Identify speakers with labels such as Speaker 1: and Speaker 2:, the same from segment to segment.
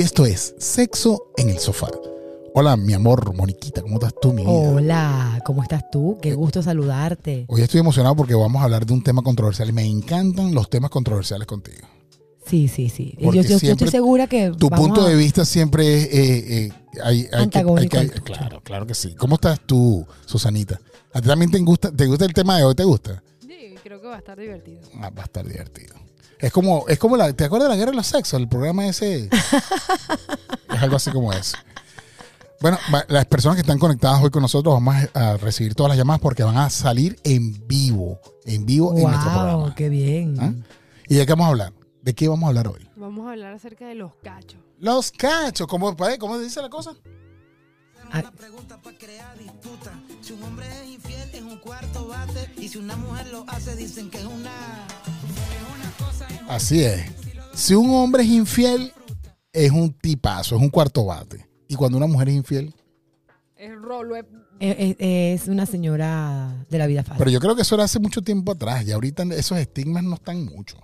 Speaker 1: y esto es Sexo en el Sofá. Hola, mi amor, Moniquita, ¿cómo estás tú, mi vida?
Speaker 2: Hola, ¿cómo estás tú? Qué gusto saludarte.
Speaker 1: Hoy estoy emocionado porque vamos a hablar de un tema controversial y me encantan los temas controversiales contigo.
Speaker 2: Sí, sí, sí. Yo, yo- estoy segura que
Speaker 1: Tu punto
Speaker 2: a-
Speaker 1: de vista siempre es... eh, eh, hay- hay que- hay que- claro, claro que sí. ¿Cómo estás tú, Susanita? ¿A ti también te gusta, te gusta el tema de hoy? ¿Te gusta?
Speaker 3: Va a estar divertido.
Speaker 1: Ah, va a estar divertido. Es como, es como la, ¿te acuerdas de la guerra de los sexos? El programa ese. es algo así como eso. Bueno, las personas que están conectadas hoy con nosotros vamos a, recibir todas las llamadas porque van a salir en vivo, en vivo en nuestro programa.
Speaker 2: qué bien.
Speaker 1: ¿Ah? ¿Y de qué vamos a hablar? ¿De qué vamos a hablar hoy?
Speaker 3: Vamos a hablar acerca de los cachos.
Speaker 1: Los cachos, ¿cómo, cómo dice la cosa?
Speaker 2: Ah.
Speaker 4: Una pregunta para crear disputa. Si un hombre es infiel, es un cuarto bate. Y si una mujer lo hace, dicen que es una.
Speaker 1: Así es. Si un hombre es infiel, es un tipazo, es un cuarto bate. Y cuando una mujer es infiel,
Speaker 3: rolo es...
Speaker 2: Es una señora de la vida fácil.
Speaker 1: pero yo creo que eso era hace mucho tiempo atrás y ahorita esos estigmas no están mucho.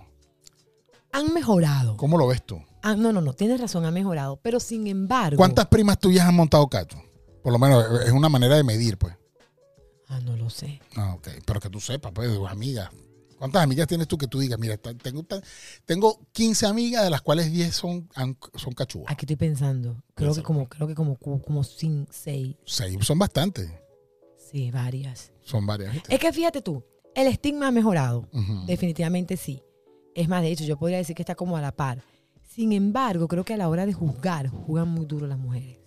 Speaker 2: Han mejorado.
Speaker 1: ¿Cómo lo ves tú?
Speaker 2: Ah, no, no, no, tienes razón, han mejorado. Pero sin embargo.
Speaker 1: ¿Cuántas primas tuyas han montado cacho? Por lo menos es una manera de medir, pues.
Speaker 2: Ah, no lo sé.
Speaker 1: Ah, ok. Pero que tú sepas, pues, de tus amigas. ¿Cuántas amigas tienes tú que tú digas, mira, tengo, tengo 15 amigas, de las cuales 10 son, son cachúas?
Speaker 2: Aquí estoy pensando. Creo que como, creo que como, como, como cin- seis.
Speaker 1: Seis, son bastantes.
Speaker 2: Sí, varias.
Speaker 1: Son varias.
Speaker 2: Es que fíjate tú, el estigma ha mejorado. Definitivamente sí. Es más, de hecho, yo podría decir que está como a la par. Sin embargo, creo que a la hora de juzgar, juegan muy duro las mujeres.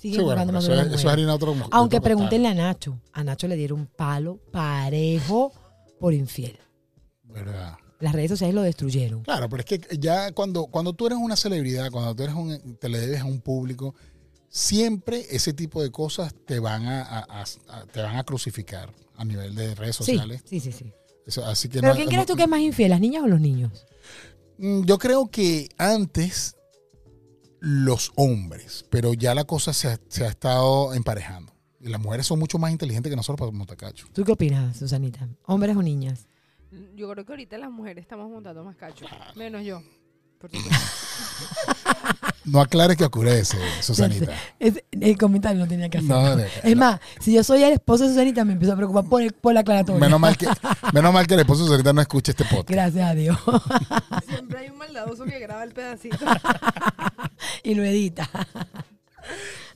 Speaker 2: Siguen
Speaker 1: Sí, bueno,
Speaker 2: jugando
Speaker 1: eso, es, eso es harina otro
Speaker 2: Aunque
Speaker 1: otro
Speaker 2: pregúntenle a Nacho. A Nacho le dieron un palo parejo por infiel.
Speaker 1: ¿Verdad?
Speaker 2: Las redes sociales lo destruyeron.
Speaker 1: Claro, pero es que ya cuando, cuando tú eres una celebridad, cuando tú eres un, te le debes a un público, siempre ese tipo de cosas te van a, a- a- a- te van a crucificar a nivel de redes sociales.
Speaker 2: sí, sí, sí.
Speaker 1: Eso- así que
Speaker 2: Pero
Speaker 1: no-
Speaker 2: ¿quién
Speaker 1: no-
Speaker 2: crees tú que es más infiel, las niñas o los niños?
Speaker 1: Mm, Yo creo que antes los hombres, pero ya la cosa se ha, se ha estado emparejando. Y las mujeres son mucho más inteligentes que nosotros para montacacho.
Speaker 2: ¿Tú qué opinas, Susanita? ¿Hombres o niñas?
Speaker 3: Yo creo que ahorita las mujeres estamos montando más cachos. Menos yo. Por supuesto.
Speaker 1: No aclares que oscurece, Susanita.
Speaker 2: Es- el comentario no tenía que hacer.
Speaker 1: No,
Speaker 2: es más, si yo soy el esposo de Susanita, me empiezo a preocupar por, el- por la aclaratoria.
Speaker 1: Menos mal que, menos mal que el esposo de Susanita no escuche este podcast.
Speaker 2: Gracias a Dios.
Speaker 3: Siempre hay un maldadoso que graba el pedacito.
Speaker 2: y lo edita.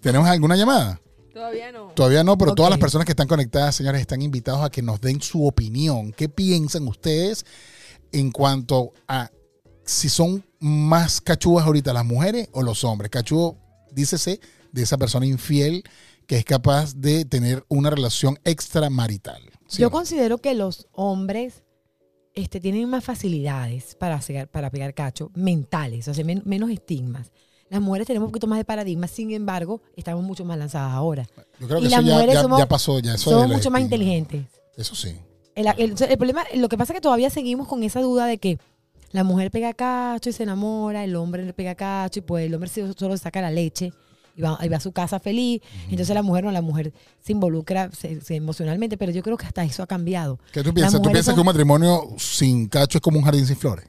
Speaker 1: ¿Tenemos alguna llamada?
Speaker 3: Todavía no.
Speaker 1: Todavía no, pero todas las personas que están conectadas, señores, están invitados a que nos den su opinión. ¿Qué piensan ustedes en cuanto a si son más cachúas ahorita las mujeres o los hombres? Cachúo, dícese, de esa persona infiel que es capaz de tener una relación extramarital. ¿sí
Speaker 2: Yo
Speaker 1: no?
Speaker 2: considero que los hombres este, tienen más facilidades para, hacer- para pegar cacho mentales, o sea, men- menos estigmas. Las mujeres tenemos un poquito más de paradigmas, sin embargo, estamos mucho más lanzadas ahora.
Speaker 1: Yo creo
Speaker 2: y
Speaker 1: que
Speaker 2: las
Speaker 1: eso ya,
Speaker 2: mujeres
Speaker 1: ya-
Speaker 2: somos-
Speaker 1: ya pasó. Ya, eso
Speaker 2: Somos mucho más inteligentes.
Speaker 1: Eso sí.
Speaker 2: El, el- el problema, lo que pasa es que todavía seguimos con esa duda de que la mujer pega cacho y se enamora, el hombre le pega cacho y pues el hombre solo saca la leche y va, y va a su casa feliz. Entonces la mujer no, la mujer se involucra se- se- emocionalmente, pero yo creo que hasta eso ha cambiado.
Speaker 1: ¿Qué tú piensas? ¿Tú piensas
Speaker 2: son-
Speaker 1: que un matrimonio sin cacho es como un jardín sin flores?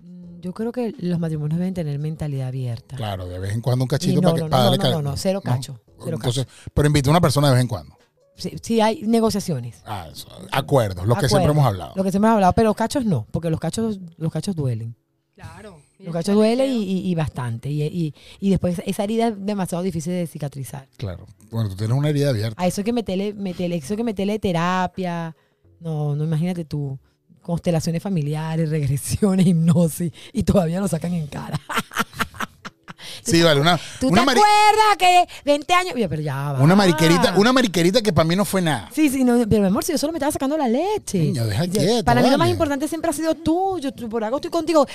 Speaker 2: Mm, Yo creo que los matrimonios deben tener mentalidad abierta.
Speaker 1: Claro, de vez en cuando un cachito
Speaker 2: no,
Speaker 1: para, que,
Speaker 2: no,
Speaker 1: para
Speaker 2: no,
Speaker 1: darle
Speaker 2: no, no, no, cero cacho, cero
Speaker 1: Entonces, pero invita a una persona de vez en cuando.
Speaker 2: Sí, sí hay negociaciones.
Speaker 1: Ah, eso, acuerdos, lo que siempre hemos hablado.
Speaker 2: Lo que siempre hemos hablado, pero los cachos no, porque los cachos, los cachos duelen.
Speaker 3: Claro.
Speaker 2: Los cachos duelen y, y- y bastante. Y, y- y después esa herida es demasiado difícil de cicatrizar.
Speaker 1: Claro. Bueno, tú tienes una herida abierta.
Speaker 2: A eso hay que meterle, meterle, eso hay que meterle terapia. No, no imagínate tú. Constelaciones familiares, regresiones, hipnosis. Y todavía lo sacan en cara.
Speaker 1: Sí, vale, una,
Speaker 2: ¿Tú
Speaker 1: una,
Speaker 2: te
Speaker 1: mari-
Speaker 2: acuerdas que 20 años? Oye, pero ya va.
Speaker 1: una mariquerita, una mariquerita que para mí no fue nada.
Speaker 2: Sí, sí, no, pero mi amor, si yo solo me estaba sacando la leche.
Speaker 1: Niño, deja quieto,
Speaker 2: Para mí lo más importante siempre ha sido tú. Yo por algo estoy contigo.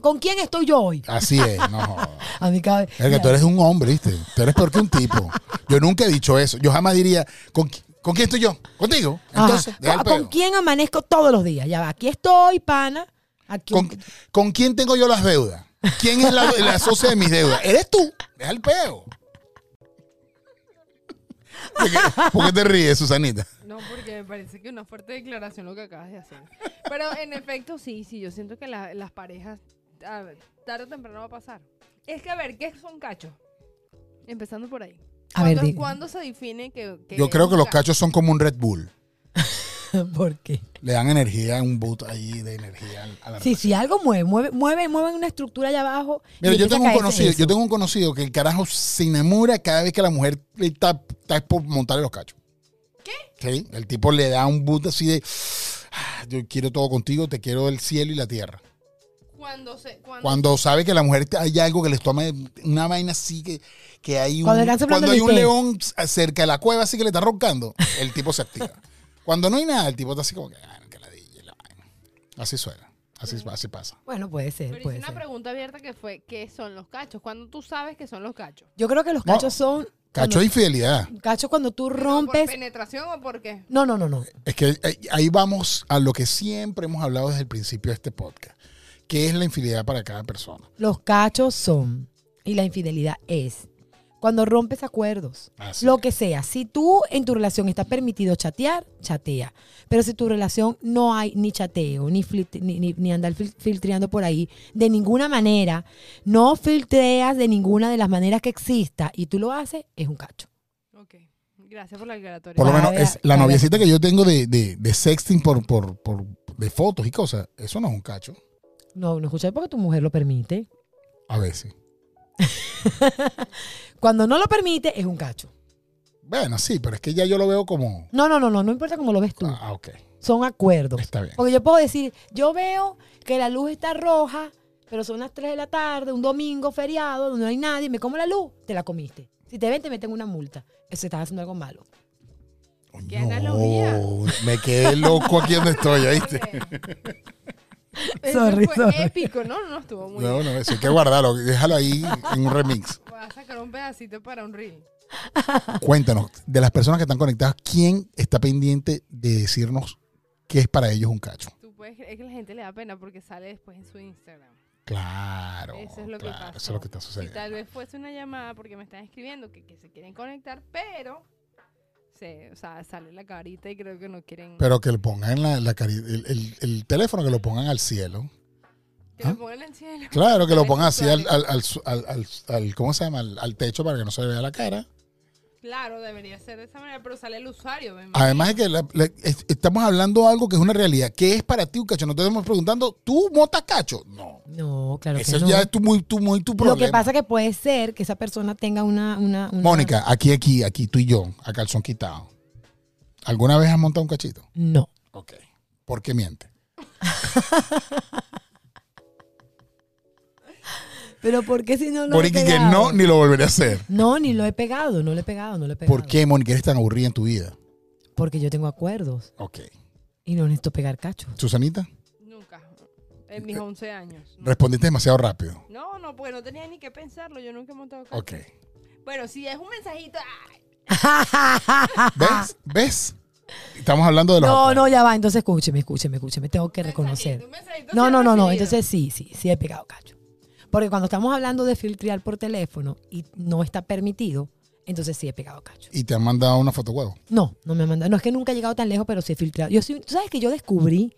Speaker 2: ¿Con quién estoy yo hoy?
Speaker 1: Así es, no jodas.
Speaker 2: A mí cada
Speaker 1: Es que tú eres un hombre, ¿viste? Tú eres peor que un tipo. Yo nunca he dicho eso. Yo jamás diría, ¿con, ¿con quién estoy yo? ¿Contigo? Entonces,
Speaker 2: ¿Con, quién amanezco todos los días? Ya va, aquí estoy, pana. Aquí,
Speaker 1: ¿Con, con quién tengo yo las deudas? ¿Quién es la, la socia de mis deudas? Eres tú. Deja el peo. ¿Por qué, por qué te ríes, Susanita?
Speaker 3: No, porque me parece que una fuerte declaración lo que acabas de hacer. Pero en efecto, sí, sí, yo siento que la- las parejas a ver, tarde o temprano va a pasar. Es que a ver, ¿qué son cachos? Empezando por ahí.
Speaker 2: A ver,
Speaker 3: ¿Cuándo,
Speaker 2: di-
Speaker 3: ¿cuándo se define que, que
Speaker 1: Yo creo que
Speaker 3: un
Speaker 1: los
Speaker 3: cacho?
Speaker 1: cachos son como un Red Bull.
Speaker 2: ¿Por qué?
Speaker 1: Le dan energía, un boot ahí de energía a la
Speaker 2: Sí, sí, algo mueve, mueve, mueve, mueve una estructura allá abajo.
Speaker 1: Mira, yo tengo un conocido,
Speaker 2: eso.
Speaker 1: yo tengo un conocido que el carajo se enamora cada vez que la mujer está, está por montarle los cachos. ¿Qué? Sí, el tipo le da un boot así de "Ah, yo quiero todo contigo, te quiero el cielo y la tierra.
Speaker 3: Cuando se. Cuando,
Speaker 1: Cuando sabe que la mujer hay algo que les toma una vaina así que, que hay un
Speaker 2: Cuando
Speaker 1: cuando hay un león cerca de la cueva así que le está roncando, el tipo se activa. Cuando no hay nada, el tipo está así como que "Ah, que la vaina". Así suena, así, así pasa.
Speaker 2: Bueno, puede ser,
Speaker 3: Pero hice una pregunta abierta que fue: ¿qué son los cachos? Cuando tú sabes que son los cachos.
Speaker 2: Yo creo que los
Speaker 1: No,
Speaker 2: cachos son...
Speaker 1: Cacho
Speaker 2: cuando-
Speaker 1: de infidelidad.
Speaker 2: Cachos cuando tú
Speaker 3: ¿Por
Speaker 2: rompes...
Speaker 3: penetración o por qué?
Speaker 2: No, no, no, no.
Speaker 1: Es que eh, ahí vamos a lo que siempre hemos hablado desde el principio de este podcast, que es la infidelidad para cada persona.
Speaker 2: Los cachos son, y la infidelidad es, cuando rompes acuerdos,
Speaker 1: Así
Speaker 2: lo
Speaker 1: es.
Speaker 2: que sea. Si tú en tu relación está permitido chatear, chatea. Pero si tu relación no hay ni chateo, ni, ni, ni- ni andar fil- filtreando por ahí, de ninguna manera, no filtreas de ninguna de las maneras que exista y tú lo haces, es un cacho.
Speaker 3: Ok. Gracias por la aclaratoria.
Speaker 1: Por lo menos es la noviecita que yo tengo de, de- de sexting por, por, por- de fotos y cosas, eso no es un cacho.
Speaker 2: No, no escuchas porque tu mujer lo permite.
Speaker 1: A veces.
Speaker 2: Cuando no lo permite, es un cacho.
Speaker 1: Bueno, sí, pero es que ya yo lo veo como.
Speaker 2: No, no, no, no, no importa cómo lo ves tú.
Speaker 1: Ah, ok.
Speaker 2: Son acuerdos.
Speaker 1: Está bien.
Speaker 2: Porque yo puedo decir, yo veo que la luz está roja, pero son las 3 de la tarde, un domingo feriado, donde no hay nadie, me como la luz, te la comiste. Si te ven, te meten una multa. Eso estás haciendo algo malo.
Speaker 3: ¿Qué
Speaker 1: No,
Speaker 3: analogía?
Speaker 1: me quedé loco aquí donde estoy, ¿oíste?
Speaker 3: Eso
Speaker 2: Sorry,
Speaker 3: fue
Speaker 2: sorry.
Speaker 3: épico, ¿no? No estuvo muy
Speaker 1: No, no, eso hay que guardarlo. Déjalo ahí en un remix.
Speaker 3: Voy a sacar un pedacito para un reel.
Speaker 1: Cuéntanos, de las personas que están conectadas, ¿quién está pendiente de decirnos qué es para ellos un cacho?
Speaker 3: Tú puedes creer que la gente le da pena porque sale después en su Instagram.
Speaker 1: Claro.
Speaker 3: Eso es lo que pasó.
Speaker 1: Eso es lo que está
Speaker 3: Y
Speaker 1: sucediendo.
Speaker 3: tal vez fuese una llamada porque me están escribiendo que, que se quieren conectar, pero se, o sea, sale la carita y creo que no quieren
Speaker 1: Pero que le pongan la, la cari- el, el- el teléfono, que lo pongan al cielo.
Speaker 3: que
Speaker 1: ¿Ah?
Speaker 3: lo pongan el cielo.
Speaker 1: Claro, que lo pongan así al, al, al, al- al- al- ¿cómo se llama? Al, al techo para que no se le vea la cara.
Speaker 3: Claro, debería ser de esa manera, pero sale el usuario.
Speaker 1: Además de que la- la- es- estamos hablando de algo que es una realidad. ¿Qué es para ti un cacho? No te estamos preguntando, ¿tú mota cacho? No.
Speaker 2: No, claro
Speaker 1: Eso
Speaker 2: que no.
Speaker 1: ya es tu, muy, tu, muy tu
Speaker 2: Lo
Speaker 1: problema.
Speaker 2: que pasa que puede ser que esa persona tenga una... una, una-
Speaker 1: Mónica, aquí, aquí, aquí, tú y yo, a calzón quitado. ¿Alguna vez has montado un cachito?
Speaker 2: No.
Speaker 1: Ok. ¿Por qué miente?
Speaker 2: Pero ¿por qué si no lo he
Speaker 1: Porque que
Speaker 2: pegado?
Speaker 1: no, ni lo volveré a hacer.
Speaker 2: No, ni lo he pegado, no lo he pegado, no lo he pegado.
Speaker 1: ¿Por qué, Mónica, eres tan aburrida en tu vida?
Speaker 2: Porque yo tengo acuerdos
Speaker 1: Ok.
Speaker 2: y no necesito pegar cachos.
Speaker 1: Susanita,
Speaker 3: Nunca. En mis 11 años. No.
Speaker 1: respondiste demasiado rápido.
Speaker 3: No, no, porque no tenía ni que pensarlo. Yo nunca he montado cacho.
Speaker 1: Ok.
Speaker 3: Bueno, si es un mensajito. ¡ay!
Speaker 1: ¿Ves? ¿Ves? Estamos hablando de los
Speaker 2: No,
Speaker 1: acuerdos.
Speaker 2: no, ya va. Entonces escúcheme, escúcheme, escúcheme. Tengo que reconocer.
Speaker 3: Mensajito, un mensajito
Speaker 2: No, no, no, no.
Speaker 3: recibido.
Speaker 2: Entonces sí, sí, sí he pegado cacho. Porque cuando estamos hablando de filtrear por teléfono y no está permitido, entonces sí he pegado cacho.
Speaker 1: Y te han mandado una foto huevo.
Speaker 2: No, no me ha mandado. No es que nunca he llegado tan lejos, pero sí he filtrado. Yo soy, tú sabes que yo descubrí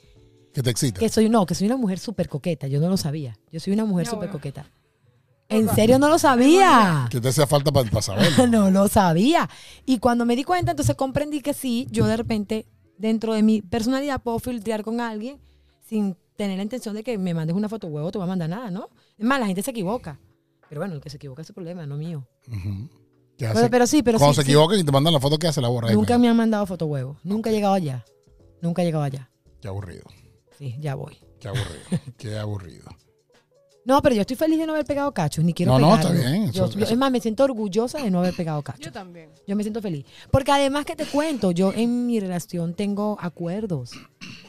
Speaker 1: Que te excita.
Speaker 2: que soy, no, que soy una mujer súper coqueta. Yo no lo sabía. Yo soy una mujer
Speaker 3: No,
Speaker 2: súper
Speaker 3: bueno.
Speaker 2: coqueta. En serio no lo sabía.
Speaker 1: ¿Qué te hacía falta para saberlo?
Speaker 2: no lo sabía. Y cuando me di cuenta, entonces comprendí que sí, yo de repente, dentro de mi personalidad, puedo filtrear con alguien sin tener la intención de que me mandes una foto huevo, te va a mandar nada, ¿no? Es más, la gente se equivoca. Pero bueno, el que se equivoca es su problema, no mío.
Speaker 1: ¿Qué hace?
Speaker 2: Pero, pero sí, pero
Speaker 1: Cuando
Speaker 2: sí,
Speaker 1: se
Speaker 2: sí.
Speaker 1: equivocan y te mandan la foto, ¿qué hace la borra? ahí,
Speaker 2: Nunca
Speaker 1: mira?
Speaker 2: me han mandado foto huevo. Nunca he llegado allá. Nunca he llegado allá.
Speaker 1: Qué aburrido.
Speaker 2: Sí, ya voy.
Speaker 1: Qué aburrido. Qué aburrido.
Speaker 2: No, pero yo estoy feliz de no haber pegado cachos, ni quiero
Speaker 1: No, no, está bien,
Speaker 2: Yo- yo- es más, me siento orgullosa de no haber pegado cachos.
Speaker 3: Yo también.
Speaker 2: Yo me siento feliz. Porque además que te cuento, yo en mi relación tengo acuerdos.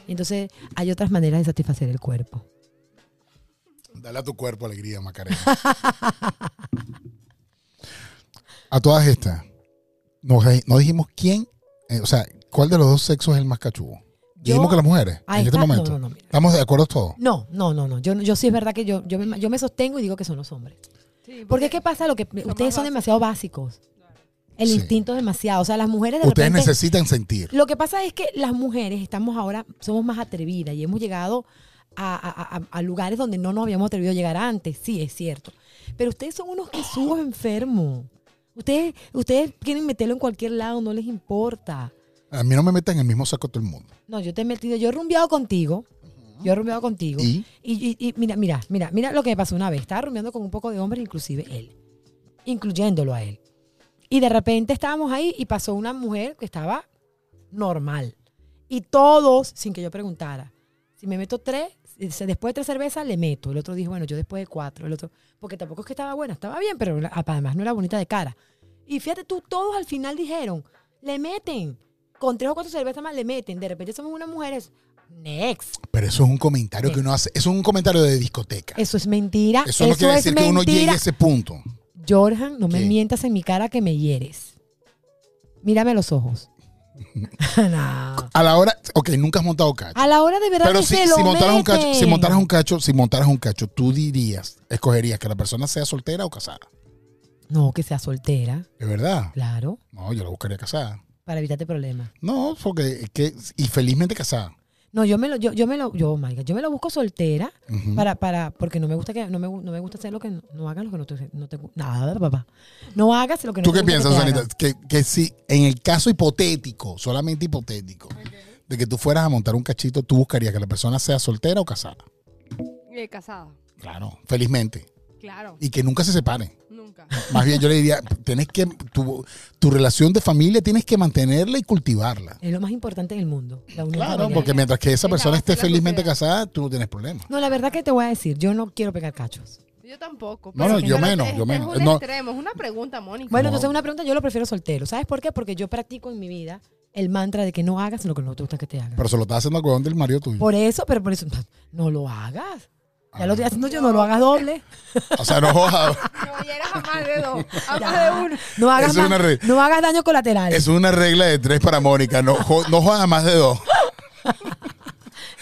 Speaker 2: Entonces hay otras maneras de satisfacer el cuerpo.
Speaker 1: Dale a tu cuerpo alegría, Macarena. a todas estas, no, no dijimos quién, eh, o sea, cuál de los dos sexos es el más cachudo. Dijimos que las mujeres,
Speaker 2: Ahí
Speaker 1: en este
Speaker 2: está.
Speaker 1: momento.
Speaker 2: No, no, no, mira.
Speaker 1: ¿Estamos de acuerdo todos?
Speaker 2: No, no, no, no. Yo, yo sí es verdad que yo, yo, me, yo me sostengo y digo que son los hombres.
Speaker 3: Sí,
Speaker 2: Porque es que pasa lo que ustedes son demasiado básicos. El
Speaker 1: Sí.
Speaker 2: instinto es demasiado. O sea, las mujeres de
Speaker 1: Ustedes
Speaker 2: repente-
Speaker 1: necesitan sentir.
Speaker 2: Lo que pasa es que las mujeres estamos ahora, somos más atrevidas y hemos llegado a, a- a- a lugares donde no nos habíamos atrevido a llegar antes, sí, es cierto. Pero ustedes son unos quesugos enfermos. Ustedes, ustedes quieren meterlo en cualquier lado, no les importa.
Speaker 1: A mí no me metan en el mismo saco todo el mundo.
Speaker 2: No, yo te he metido, yo he rumbeado contigo. Yo he rumbeado contigo.
Speaker 1: ¿Y?
Speaker 2: Y, y- y mira, mira, mira, mira lo que me pasó una vez. Estaba rumbeando con un poco de hombres, inclusive él. Incluyéndolo a él. Y de repente estábamos ahí y pasó una mujer que estaba normal. Y todos, sin que yo preguntara, si me meto tres, después de tres cervezas le meto. El otro dijo, bueno, yo después de cuatro. El otro, porque tampoco es que estaba buena, estaba bien, pero además no era bonita de cara. Y fíjate tú, todos al final dijeron, le meten. Con tres o cuatro cervezas más le meten. De repente somos unas mujeres. Next.
Speaker 1: Pero eso es un comentario que uno hace. Eso es un comentario de discoteca.
Speaker 2: Eso es mentira.
Speaker 1: Eso no quiere
Speaker 2: es
Speaker 1: decir que uno llegue
Speaker 2: mentira.
Speaker 1: a ese punto.
Speaker 2: Jorjan, no me mientas en mi cara que me hieres. Mírame a los ojos. no.
Speaker 1: A la hora, ok, nunca has montado cacho.
Speaker 2: A la hora de verdad
Speaker 1: Pero
Speaker 2: que
Speaker 1: si,
Speaker 2: se lo
Speaker 1: si montaras un cacho, si
Speaker 2: meten.
Speaker 1: montaras un cacho, si montaras un cacho, tú dirías, escogerías que la persona sea soltera o casada.
Speaker 2: No, que sea soltera,
Speaker 1: ¿De verdad?
Speaker 2: claro,
Speaker 1: No, yo la buscaría casada.
Speaker 2: para evitarte problemas.
Speaker 1: No, porque es que y felizmente casada.
Speaker 2: No, yo me lo, yo, yo me lo, yo, oh my God, yo me lo busco soltera para, para, porque no me gusta que, no me, no me gusta hacer lo que no, no hagas lo que no te, no te nada, papá. No hagas lo que no
Speaker 1: ¿Tú
Speaker 2: te
Speaker 1: qué piensas, Sanita? Que, que si en el caso hipotético, solamente hipotético, de que tú fueras a montar un cachito, tú buscarías que la persona sea soltera o casada.
Speaker 3: Eh, casada.
Speaker 1: Claro, felizmente.
Speaker 3: Claro.
Speaker 1: Y que nunca se separen.
Speaker 3: Nunca.
Speaker 1: Más bien yo le diría, tienes que, tu, tu relación de familia tienes que mantenerla y cultivarla.
Speaker 2: Es lo más importante en el mundo. La unión
Speaker 1: Claro,
Speaker 2: familiar.
Speaker 1: porque mientras que esa
Speaker 3: Es
Speaker 1: persona esté felizmente
Speaker 3: sociedad.
Speaker 1: casada, tú no tienes problema.
Speaker 2: No, la verdad que te voy a decir, yo no quiero pegar cachos.
Speaker 3: Yo tampoco.
Speaker 1: No,
Speaker 3: pero
Speaker 1: no, yo
Speaker 3: no
Speaker 1: menos,
Speaker 3: es-
Speaker 1: yo
Speaker 3: es
Speaker 1: menos.
Speaker 3: un
Speaker 1: No.
Speaker 3: extremo, es una pregunta, Mónica.
Speaker 2: Bueno,
Speaker 1: No.
Speaker 2: entonces una pregunta, yo lo prefiero soltero. ¿Sabes por qué? Porque yo practico en mi vida el mantra de que no hagas lo que no te gusta que te hagan.
Speaker 1: Pero se lo estás haciendo al huevón del marido tuyo.
Speaker 2: Por eso, pero por eso, no lo hagas. Ya lo estoy haciendo yo, no lo hagas doble.
Speaker 1: O sea, no jodas.
Speaker 3: No, eras a más de dos. A más de uno.
Speaker 2: No hagas,
Speaker 1: Eso es una re-
Speaker 2: no hagas daño colateral.
Speaker 1: Es una regla de tres para Mónica. No, jo- no jodas más de dos.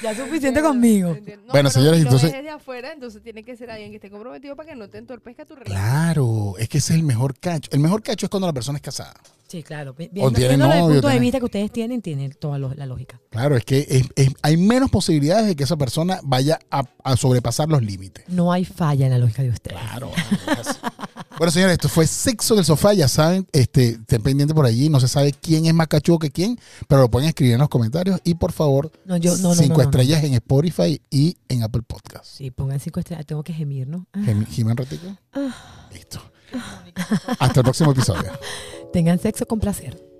Speaker 2: Ya es suficiente conmigo.
Speaker 3: Entiendo. No,
Speaker 1: Bueno,
Speaker 3: pero
Speaker 1: señores,
Speaker 3: si lo
Speaker 1: entonces-
Speaker 3: ves desde afuera, entonces tiene que ser alguien que esté comprometido para que no te entorpezca tu relación.
Speaker 1: Claro, es que ese es el mejor cacho. El mejor cacho es cuando la persona es casada.
Speaker 2: Sí, claro. Vi-
Speaker 1: O
Speaker 2: Viendo,
Speaker 1: tiene
Speaker 2: desde el
Speaker 1: novio,
Speaker 2: punto de vista que ustedes tienen, tiene toda lo- la lógica.
Speaker 1: Claro, es que es- es- hay menos posibilidades de que esa persona vaya a, a sobrepasar los límites.
Speaker 2: No hay falla en la lógica de ustedes.
Speaker 1: Claro. bueno, señores, esto fue Sexo del Sofá. Ya saben, este, estén pendientes por allí. No se sabe quién es más cachudo que quién, pero lo pueden escribir en los comentarios. Y por favor,
Speaker 2: No, yo, no, no,
Speaker 1: cinco
Speaker 2: no,
Speaker 1: estrellas en Spotify y en Apple Podcasts.
Speaker 2: Sí, pongan cinco estrellas. Tengo que gemir, ¿no? Ah,
Speaker 1: Gem- Gimen ratico. Listo. Hasta el próximo episodio.
Speaker 2: tengan sexo con placer.